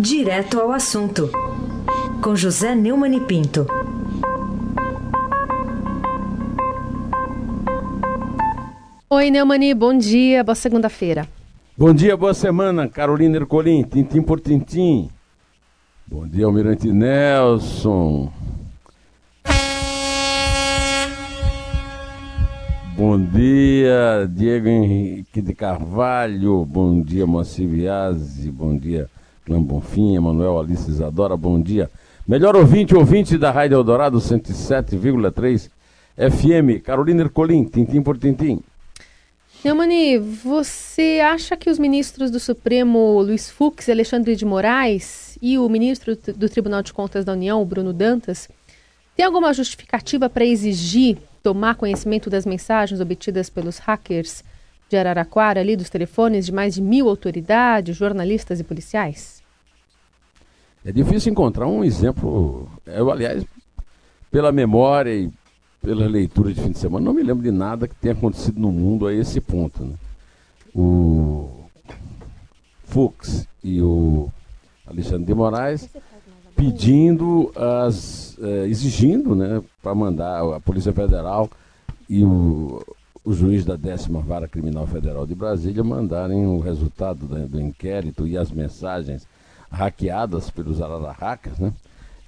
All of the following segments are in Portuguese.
Direto ao assunto, com José Neumann e Pinto. Oi, Neumani, bom dia, boa segunda-feira. Bom dia, boa semana, Carolina Ercolim, tintim por tintim. Bom dia, Almirante Nelson. Bom dia, Diego Henrique de Carvalho. Bom dia, Moacir Biasi. Bom dia, Clã Bonfim, Emanuel Alice Isadora. Bom dia. Melhor ouvinte, ouvinte da Rádio Eldorado 107,3 FM. Carolina Ercolim, tintim por tintim. Neumani, você acha que os ministros do Supremo, Luiz Fux Alexandre de Moraes, e o ministro do Tribunal de Contas da União, Bruno Dantas, têm alguma justificativa para exigir tomar conhecimento das mensagens obtidas pelos hackers de Araraquara, ali dos telefones de mais de mil autoridades, jornalistas e policiais? É difícil encontrar um exemplo. Eu, aliás, pela memória e pela leitura de fim de semana, não me lembro de nada que tenha acontecido no mundo a esse ponto. Né? O Fux e o Alexandre de Moraes pedindo as. Eh, exigindo né, para mandar a Polícia Federal e o, o juiz da décima vara criminal federal de Brasília mandarem o resultado do, do inquérito e as mensagens hackeadas pelos arara hackers, né?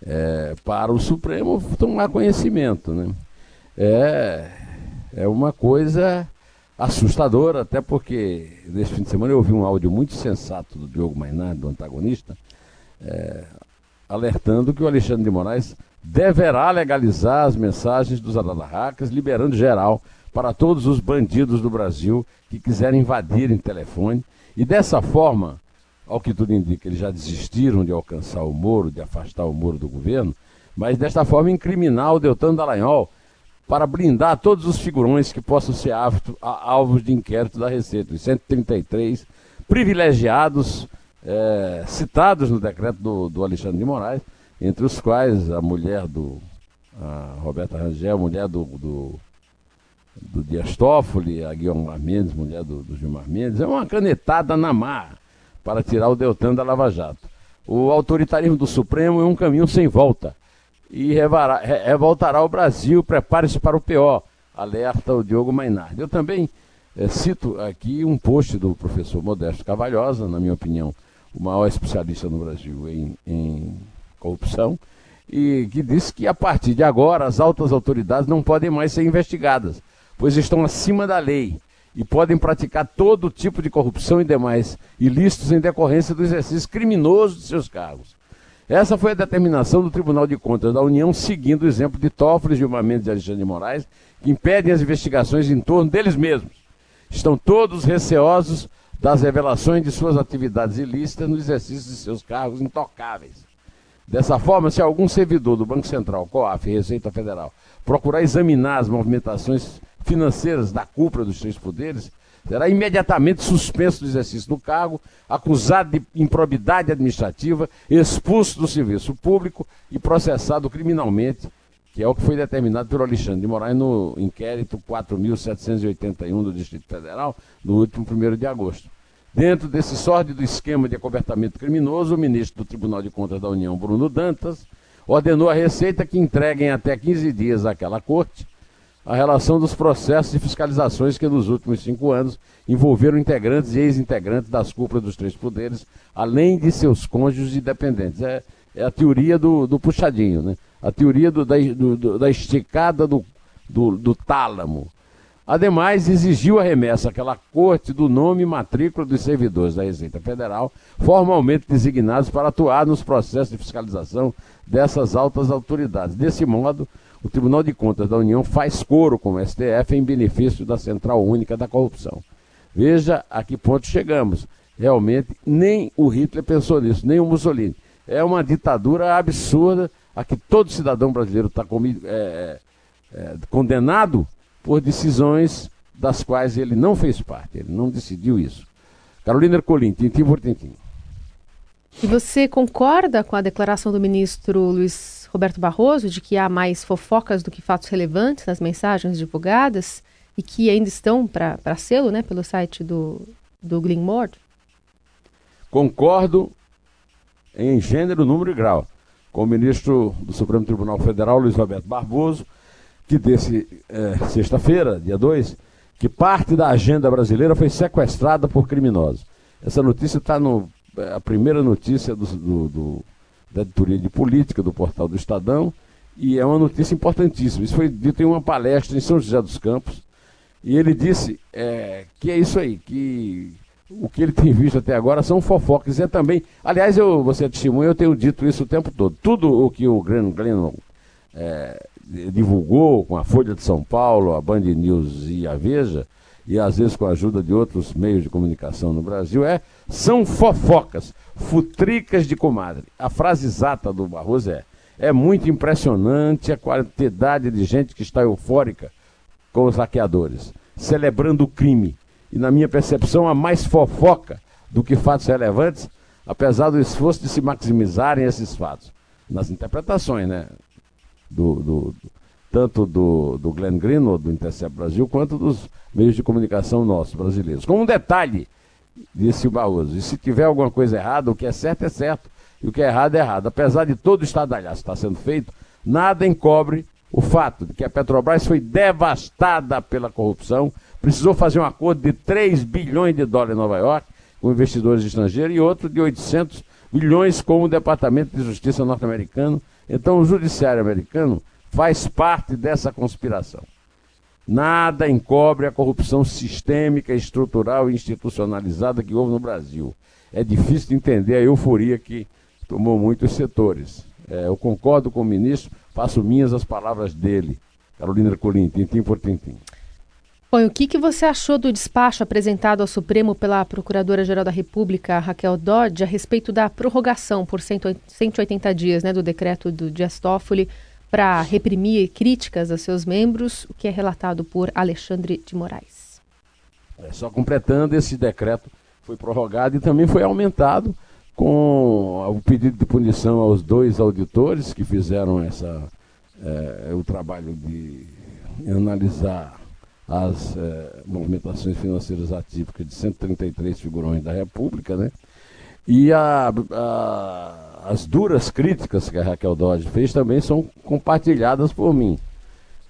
É, para o Supremo tomar conhecimento, né? é, é uma coisa assustadora, até porque nesse fim de semana eu ouvi um áudio muito sensato do Diogo Mainardi, do antagonista, é, alertando que o Alexandre de Moraes deverá legalizar as mensagens dos hackers, liberando geral para todos os bandidos do Brasil que quiserem invadirem telefone. E dessa forma, ao que tudo indica, eles já desistiram de alcançar o Moro, de afastar o Moro do governo, mas desta forma incriminar o Deltan Dallagnol, para blindar todos os figurões que possam ser alvos de inquérito da Receita. Os 133 privilegiados é, citados no decreto do, do, Alexandre de Moraes, entre os quais a mulher do a Roberta Rangel, mulher do, do, do Dias Toffoli, a Guilherme Mendes, mulher do, do Gilmar Mendes, é uma canetada na mar para tirar o Deltan da Lava Jato. O autoritarismo do Supremo é um caminho sem volta e revoltará o Brasil. Prepare-se para o pior, alerta o Diogo Mainardi. Eu também é, cito aqui um post do professor Modesto Cavalhosa, na minha opinião, o maior especialista no Brasil em, em corrupção, e que disse que a partir de agora as altas autoridades não podem mais ser investigadas, pois estão acima da lei e podem praticar todo tipo de corrupção e demais ilícitos em decorrência do exercício criminoso de seus cargos. Essa foi a determinação do Tribunal de Contas da União, seguindo o exemplo de Toffoli, Gilmar Mendes e Alexandre de Moraes, que impedem as investigações em torno deles mesmos. Estão todos receosos das revelações de suas atividades ilícitas no exercício de seus cargos intocáveis. Dessa forma, se algum servidor do Banco Central, COAF e Receita Federal procurar examinar as movimentações financeiras da cúpula dos três poderes, será imediatamente suspenso do exercício do cargo, acusado de improbidade administrativa, expulso do serviço público e processado criminalmente, que é o que foi determinado pelo Alexandre de Moraes no inquérito 4.781 do Distrito Federal, no último 1 de agosto. Dentro desse sórdido esquema de acobertamento criminoso, o ministro do Tribunal de Contas da União, Bruno Dantas, ordenou à Receita que entreguem até 15 dias àquela corte a relação dos processos de fiscalizações que nos últimos cinco anos envolveram integrantes e ex-integrantes das cúpulas dos três poderes, além de seus cônjuges e dependentes. É, é a teoria do, do, puxadinho, né? a teoria do, da, do, da, esticada do, tálamo. Ademais, exigiu a remessa àquela corte do nome e matrícula dos servidores da Receita Federal, formalmente designados para atuar nos processos de fiscalização dessas altas autoridades. Desse modo, o Tribunal de Contas da União faz coro com o STF em benefício da Central Única da Corrupção. Veja a que ponto chegamos. Realmente, nem o Hitler pensou nisso, nem o Mussolini. É uma ditadura absurda a que todo cidadão brasileiro está é, é, é, condenado por decisões das quais ele não fez parte, ele não decidiu isso. Carolina Ercolim, tintim por tintim. E você concorda com a declaração do ministro Luiz Roberto Barroso de que há mais fofocas do que fatos relevantes nas mensagens divulgadas e que ainda estão para selo né, pelo site do, do Glenmore? Concordo em gênero, número e grau, com o ministro do Supremo Tribunal Federal, Luiz Roberto Barboso, que desse é, sexta-feira, dia 2, que parte da agenda brasileira foi sequestrada por criminosos. Essa notícia está no. É, a primeira notícia do, do, do, da editoria de política do portal do Estadão, e é uma notícia importantíssima. Isso foi dito em uma palestra em São José dos Campos, e ele disse é, que é isso aí, que o que ele tem visto até agora são fofocas. E é também, aliás, eu, você é testemunha, eu tenho dito isso o tempo todo. Tudo o que o Glenn Glennon é, divulgou com a Folha de São Paulo, a Band News e a Veja, e às vezes com a ajuda de outros meios de comunicação no Brasil, é são fofocas, futricas de comadre. A frase exata do Barroso é: é muito impressionante a quantidade de gente que está eufórica com os hackeadores, celebrando o crime. E na minha percepção, a mais fofoca do que fatos relevantes, apesar do esforço de se maximizarem esses fatos. Nas interpretações, né? Do, do, tanto do, do Glenn Greenwald, do Intercept Brasil, quanto dos meios de comunicação nossos, brasileiros. Com um detalhe, disse o Barroso, e se tiver alguma coisa errada, o que é certo é certo, e o que é errado é errado. Apesar de todo o estadalhaço está sendo feito, nada encobre o fato de que a Petrobras foi devastada pela corrupção, precisou fazer um acordo de 3 bilhões de dólares em Nova York com investidores estrangeiros e outro de 800 bilhões com o Departamento de Justiça norte-americano. Então, o judiciário americano faz parte dessa conspiração. Nada encobre a corrupção sistêmica, estrutural e institucionalizada que houve no Brasil. É difícil de entender a euforia que tomou muitos setores. É, eu concordo com o ministro, faço minhas as palavras dele. Carolina Colim, tintim por tintim. Bom, o que, que você achou do despacho apresentado ao Supremo pela Procuradora-Geral da República, Raquel Dodge, a respeito da prorrogação por 180 dias né, do decreto do Dias Toffoli para reprimir críticas a seus membros, o que é relatado por Alexandre de Moraes? É, só completando, esse decreto foi prorrogado e também foi aumentado com o pedido de punição aos dois auditores que fizeram essa, é, o trabalho de analisar as é, movimentações financeiras atípicas de 133 figurões da República, né? E a, a, as duras críticas que a Raquel Dodge fez também são compartilhadas por mim.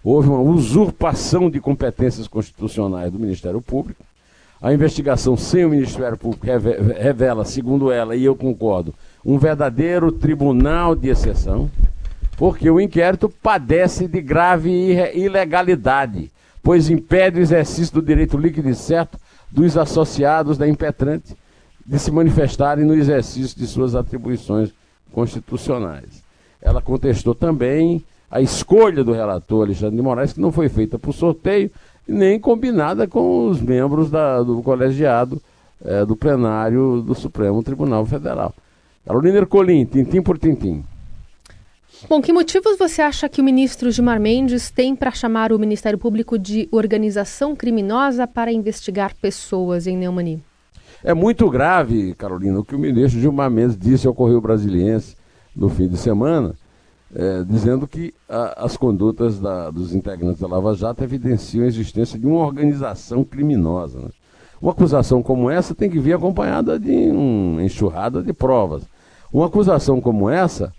Houve uma usurpação de competências constitucionais do Ministério Público, a investigação sem o Ministério Público revela, segundo ela, e eu concordo, um verdadeiro tribunal de exceção, porque o inquérito padece de grave ilegalidade, pois impede o exercício do direito líquido e certo dos associados da impetrante de se manifestarem no exercício de suas atribuições constitucionais. Ela contestou também a escolha do relator Alexandre de Moraes, que não foi feita por sorteio, nem combinada com os membros da, do colegiado é, do plenário do Supremo Tribunal Federal. Carolina Ercolim, tintim por tintim. Bom, que motivos você acha que o ministro Gilmar Mendes tem para chamar o Ministério Público de organização criminosa para investigar pessoas em Neumani? É muito grave, Carolina, o que o ministro Gilmar Mendes disse ao Correio Brasiliense no fim de semana, é, dizendo que a, as condutas da, dos integrantes da Lava Jato evidenciam a existência de uma organização criminosa. Né? Uma acusação como essa tem que vir acompanhada de uma enxurrada de provas. Uma acusação como essa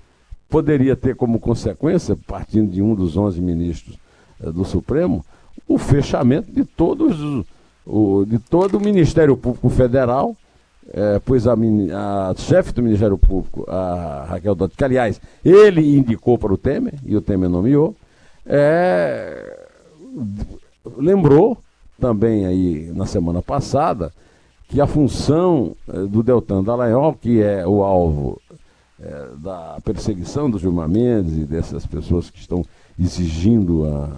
poderia ter como consequência, partindo de um dos 11 ministros é, do Supremo, o fechamento de todos o, de todo o Ministério Público Federal é, pois a, a, chefe do Ministério Público, a Raquel Dodge, que aliás ele indicou para o Temer, e o Temer nomeou, é, lembrou também aí na semana passada que a função é, do Deltan Dallagnol, que é o alvo é, da perseguição do Gilmar Mendes e dessas pessoas que estão exigindo a,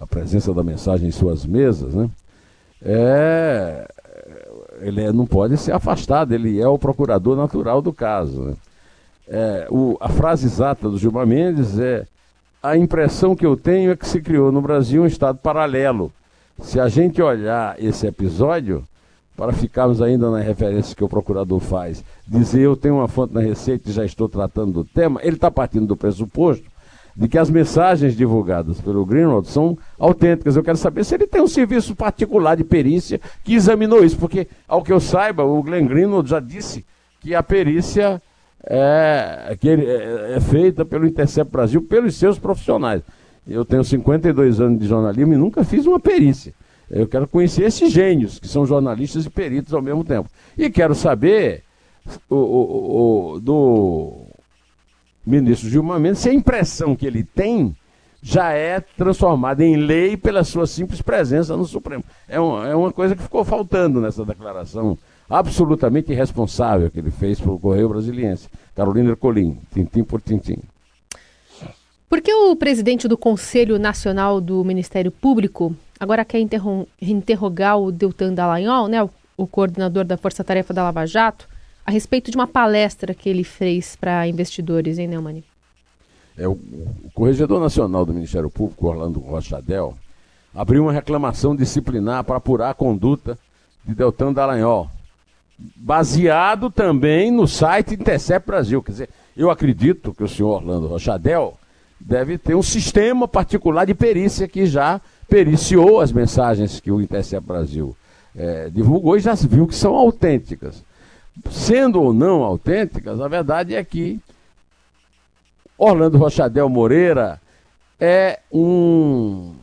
a presença da mensagem em suas mesas, né? É, ele é, não pode ser afastado, ele é o procurador natural do caso. Né? É, o, a frase exata do Gilmar Mendes é: a impressão que eu tenho é que se criou no Brasil um estado paralelo. Se a gente olhar esse episódio, para ficarmos ainda na referência que o procurador faz, dizer eu tenho uma fonte na Receita e já estou tratando do tema, ele está partindo do pressuposto de que as mensagens divulgadas pelo Greenwald são autênticas. Eu quero saber se ele tem um serviço particular de perícia que examinou isso, porque, ao que eu saiba, o Glenn Greenwald já disse que a perícia é, que é, é feita pelo Intercept Brasil, pelos seus profissionais. Eu tenho 52 anos de jornalismo e nunca fiz uma perícia. Eu quero conhecer esses gênios, que são jornalistas e peritos ao mesmo tempo. E quero saber o, o, o, do ministro Gilmar Mendes se a impressão que ele tem já é transformada em lei pela sua simples presença no Supremo. É, uma é uma coisa que ficou faltando nessa declaração absolutamente irresponsável que ele fez para o Correio Brasiliense. Carolina Ercolim, tintim por tintim. Por que o presidente do Conselho Nacional do Ministério Público agora quer interrogar o Deltan Dallagnol, né, o, o coordenador da Força Tarefa da Lava Jato, a respeito de uma palestra que ele fez para investidores, hein, Neumani? É, o, o Corregedor Nacional do Ministério Público, Orlando Rochadel, abriu uma reclamação disciplinar para apurar a conduta de Deltan Dallagnol, baseado também no site Intercept Brasil. Quer dizer, eu acredito que o senhor Orlando Rochadel deve ter um sistema particular de perícia que já periciou as mensagens que o Intercept Brasil é, divulgou e já viu que são autênticas. Sendo ou não autênticas, a verdade é que Orlando Rochadel Moreira é um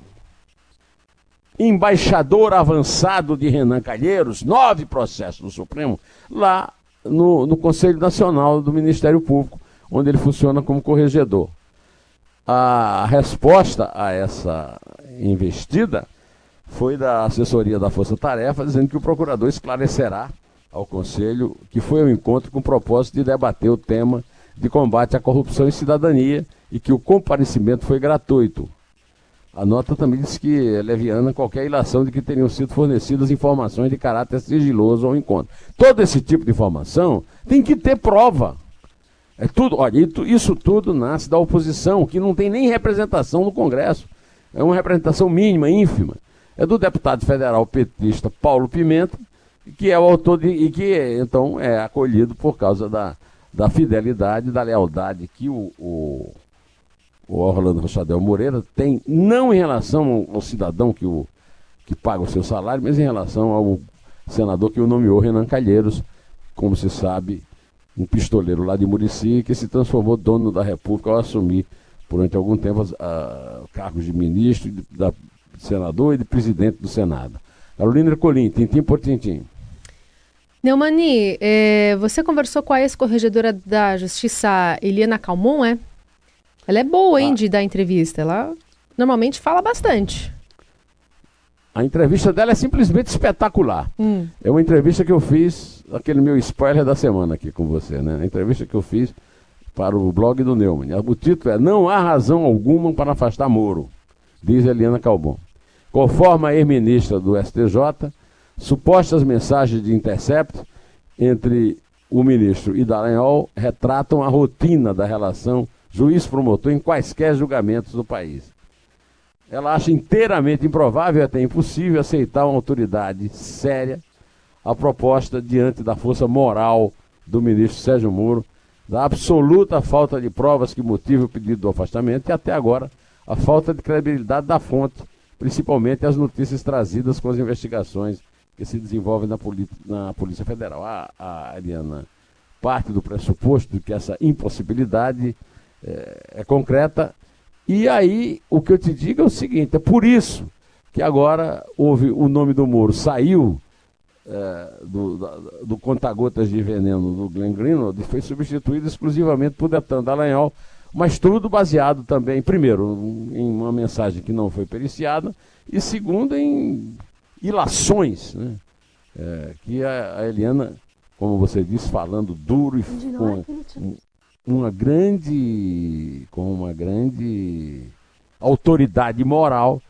embaixador avançado de Renan Calheiros, nove processos no Supremo, lá no, no Conselho Nacional do Ministério Público, onde ele funciona como corregedor. A resposta a essa investida foi da assessoria da Força Tarefa, dizendo que o procurador esclarecerá ao Conselho que foi ao encontro com o propósito de debater o tema de combate à corrupção e cidadania e que o comparecimento foi gratuito. A nota também diz que é leviana qualquer ilação de que teriam sido fornecidas informações de caráter sigiloso ao encontro. Todo esse tipo de informação tem que ter prova. É tudo, olha, isso tudo nasce da oposição, que não tem nem representação no Congresso. É uma representação mínima, ínfima. É do deputado federal petista Paulo Pimenta, que é o autor de, e que então é acolhido por causa da, da fidelidade, da lealdade que o, o, o Orlando Rochadel Moreira tem, não em relação ao, cidadão que, o, que paga o seu salário, mas em relação ao senador que o nomeou, Renan Calheiros, como se sabe, um pistoleiro lá de Murici, que se transformou dono da República ao assumir, durante algum tempo, a, cargos de ministro, de, da, de senador e de presidente do Senado. Carolina Ercolim, tintim por tintim. Neumani, é, você conversou com a ex-corregedora da Justiça, Eliana Calmon, é? Ela é boa, hein, ah. de dar entrevista. Ela normalmente fala bastante. A entrevista dela é simplesmente espetacular. Hum. É uma entrevista que eu fiz, aquele meu spoiler da semana aqui com você, né? A entrevista que eu fiz para o blog do Neumann. O título é Não há razão alguma para afastar Moro, diz Eliana Calbon. Conforme a ex-ministra do STJ, Supostas mensagens de intercepto entre o ministro e Dallagnol retratam a rotina da relação juiz-promotor em quaisquer julgamentos do país. Ela acha inteiramente improvável e até impossível aceitar uma autoridade séria a proposta diante da força moral do ministro Sérgio Moro, da absoluta falta de provas que motive o pedido do afastamento e até agora a falta de credibilidade da fonte, principalmente as notícias trazidas com as investigações que se desenvolve na, na Polícia Federal. A, a Ariana parte do pressuposto de que essa impossibilidade é, é concreta. E aí, o que eu te digo é o seguinte: é por isso que agora houve o nome do Moro saiu é, do, do, do conta-gotas de veneno do Glenn Greenwald e foi substituído exclusivamente por Detan Dallagnol, mas tudo baseado também, primeiro, em uma mensagem que não foi periciada, e segundo, em ilações, né? É, que a, a, Eliana, como você disse, falando duro e com um, uma grande, com uma grande autoridade moral,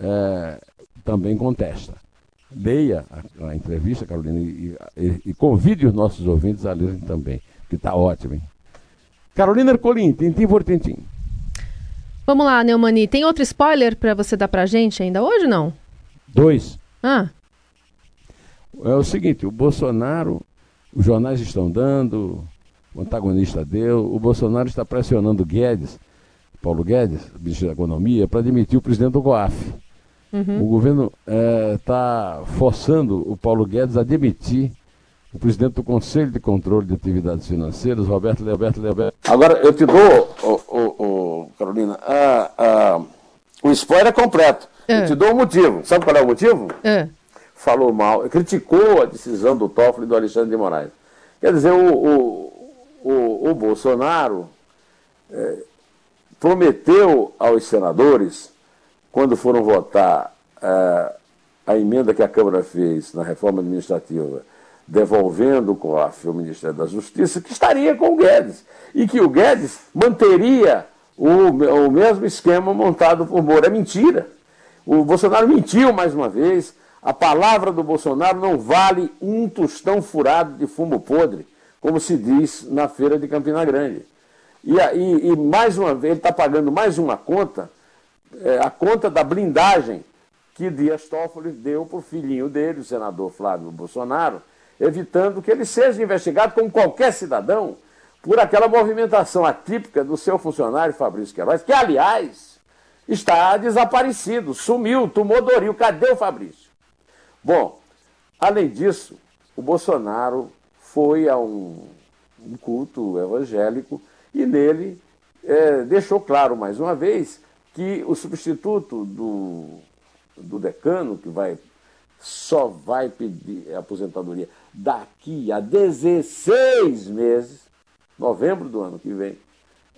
é, também contesta. Leia a, a entrevista, Carolina, e, e, e, convide os nossos ouvintes a lerem também, que está ótimo. Hein? Carolina Ercolim, tintim por tintim. Vamos lá, Neumani. Tem outro spoiler para você dar para gente ainda hoje não? Dois. Ah. É o seguinte, o Bolsonaro, os jornais estão dando, o antagonista deu, o Bolsonaro está pressionando Guedes, Paulo Guedes, ministro da Economia, para demitir o presidente do COAF. Uhum. O governo está é, forçando o Paulo Guedes a demitir o presidente do Conselho de Controle de Atividades Financeiras, Roberto Leoberto Leoberto. Agora, eu te dou, oh, oh, oh, Carolina, ah, ah, o spoiler é completo. Eu é. te dou o um motivo. Sabe qual é o motivo? É. Falou mal, criticou a decisão do Toffoli e do Alexandre de Moraes. Quer dizer, o, o, o, o Bolsonaro é, prometeu aos senadores, quando foram votar é, a emenda que a Câmara fez na reforma administrativa devolvendo o COAF ao Ministério da Justiça, que estaria com o Guedes. E que o Guedes manteria o, o mesmo esquema montado por Moura. É mentira. O Bolsonaro mentiu mais uma vez. A palavra do Bolsonaro não vale um tostão furado de fumo podre, como se diz na feira de Campina Grande. E, e, e mais uma vez, ele está pagando mais uma conta, é, a conta da blindagem que Dias Toffoli deu para o filhinho dele, o senador Flávio Bolsonaro, evitando que ele seja investigado como qualquer cidadão por aquela movimentação atípica do seu funcionário Fabrício Queiroz, que, aliás, está desaparecido, sumiu, tomou Doril. Cadê o Fabrício? Bom, além disso, o Bolsonaro foi a um, um culto evangélico e nele é, deixou claro mais uma vez que o substituto do, do decano, que vai só vai pedir aposentadoria daqui a 16 meses, novembro do ano que vem,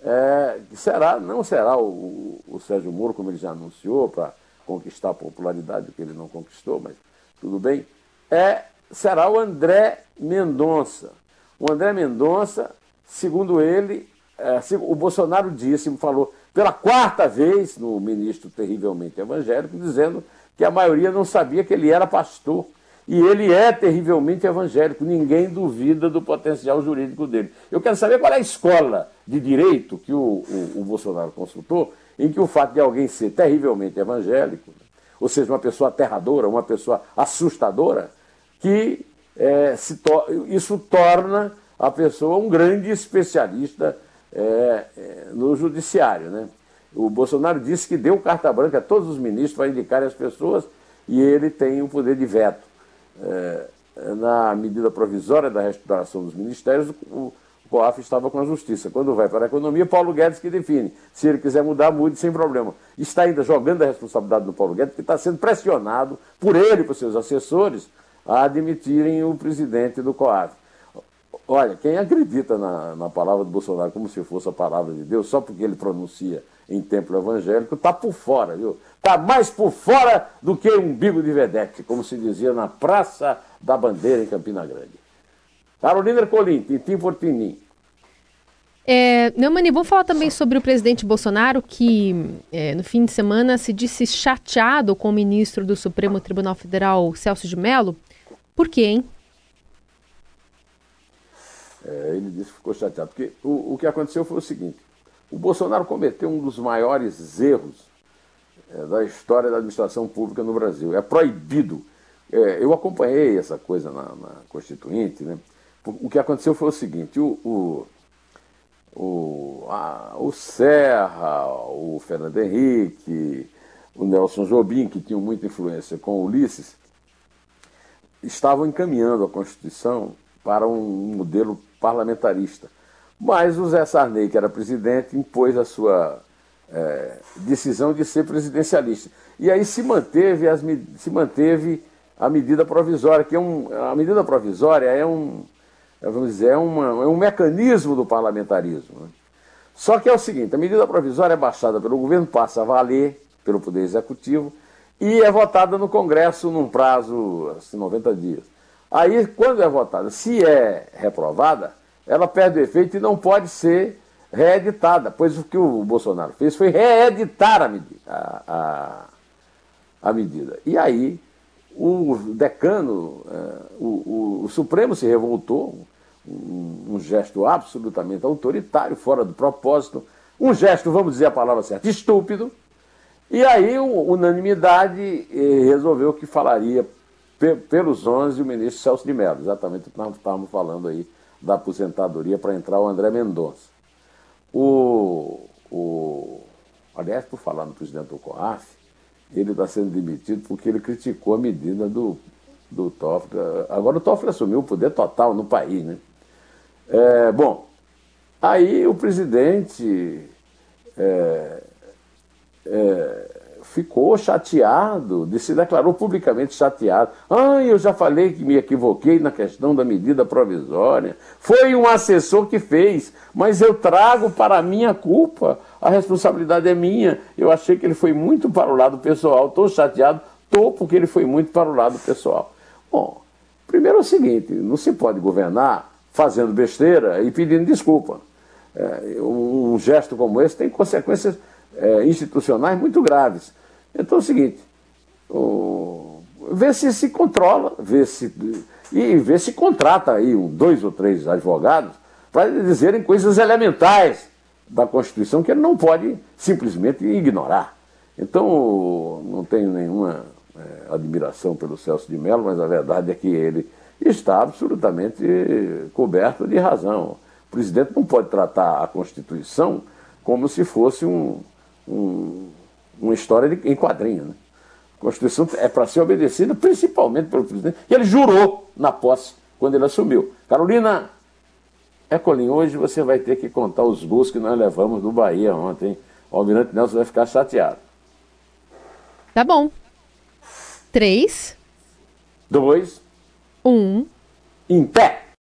é, será, não será o, o, Sérgio Moro, como ele já anunciou, para conquistar a popularidade que ele não conquistou, mas tudo bem, é, será o André Mendonça. O André Mendonça, segundo ele, é, o Bolsonaro disse, falou pela quarta vez no ministro terrivelmente evangélico, dizendo que a maioria não sabia que ele era pastor. E ele é terrivelmente evangélico, ninguém duvida do potencial jurídico dele. Eu quero saber qual é a escola de direito que o, o, o Bolsonaro consultou, em que o fato de alguém ser terrivelmente evangélico, ou seja, uma pessoa aterradora, uma pessoa assustadora, que é, to isso torna a pessoa um grande especialista é, é, no judiciário. Né? O Bolsonaro disse que deu carta branca a todos os ministros para indicarem as pessoas e ele tem o poder de veto. É, na medida provisória da restauração dos ministérios, o COAF estava com a Justiça. Quando vai para a Economia, Paulo Guedes que define. Se ele quiser mudar, mude sem problema. Está ainda jogando a responsabilidade do Paulo Guedes, que está sendo pressionado por ele por seus assessores a admitirem o presidente do COAF. Olha, quem acredita na, na palavra do Bolsonaro como se fosse a palavra de Deus, só porque ele pronuncia em templo evangélico, está por fora, viu? Está mais por fora do que um bigo de vedete, como se dizia na Praça da Bandeira, em Campina Grande. Carolina Ercolim, Tintim por Tinim. É, Neumani, vamos falar também sobre o presidente Bolsonaro, que é, no fim de semana se disse chateado com o ministro do Supremo Tribunal Federal, Celso de Mello. Por quê, hein? É, ele disse que ficou chateado, porque o, o que aconteceu foi o seguinte: o Bolsonaro cometeu um dos maiores erros é, da história da administração pública no Brasil. É proibido. É, eu acompanhei essa coisa na, na, Constituinte. Né? O que aconteceu foi o seguinte: o, o, o, a, o Serra, o Fernando Henrique, o Nelson Jobim, que tinham muita influência com o Ulisses, estavam encaminhando a Constituição para um modelo parlamentarista. Mas o Zé Sarney, que era presidente, impôs a sua é, decisão de ser presidencialista. E aí se manteve, as, se manteve a medida provisória, que é um, a medida provisória é um, é, vamos dizer, é, uma, é um mecanismo do parlamentarismo. Né? Só que é o seguinte, a medida provisória é baixada pelo governo, passa a valer pelo Poder Executivo e é votada no Congresso num prazo de assim, 90 dias. Aí, quando é votada, se é reprovada, ela perde o efeito e não pode ser reeditada, pois o que o Bolsonaro fez foi reeditar a medida. A, a, a medida. E aí o decano, uh, o, o, o, Supremo se revoltou, um, um, gesto absolutamente autoritário, fora do propósito, um gesto, vamos dizer a palavra certa, estúpido, e aí unanimidade eh, resolveu que falaria pe pelos 11 o ministro Celso de Mello, exatamente o que nós estávamos falando aí da aposentadoria para entrar o André Mendonça. O, o, aliás, por falar no presidente do COAF, ele está sendo demitido porque ele criticou a medida do do Toffoli. Agora o Toffoli assumiu o poder total no país, né? É, bom, aí o presidente é, é, ficou chateado, se declarou publicamente chateado. Ah, eu já falei que me equivoquei na questão da medida provisória. Foi um assessor que fez, mas eu trago para a minha culpa. A responsabilidade é minha. Eu achei que ele foi muito para o lado pessoal. Estou chateado, estou porque ele foi muito para o lado pessoal. Bom, primeiro é o seguinte: não se pode governar fazendo besteira e pedindo desculpa. É, um gesto como esse tem consequências é, institucionais muito graves. Então é o seguinte, o, vê se se controla, vê se, e vê se contrata aí um, dois ou três advogados para dizerem coisas elementares da Constituição que ele não pode simplesmente ignorar. Então, não tenho nenhuma é, admiração pelo Celso de Mello, mas a verdade é que ele está absolutamente coberto de razão. O presidente não pode tratar a Constituição como se fosse um, um, uma história de, em quadrinho. Né? A Constituição é para ser obedecida principalmente pelo presidente, e ele jurou na posse quando ele assumiu. Carolina Ecolim, hoje você vai ter que contar os gols que nós levamos do Bahia ontem. O Almirante Nelson vai ficar chateado. Tá bom. Três. Dois. Um. Em pé.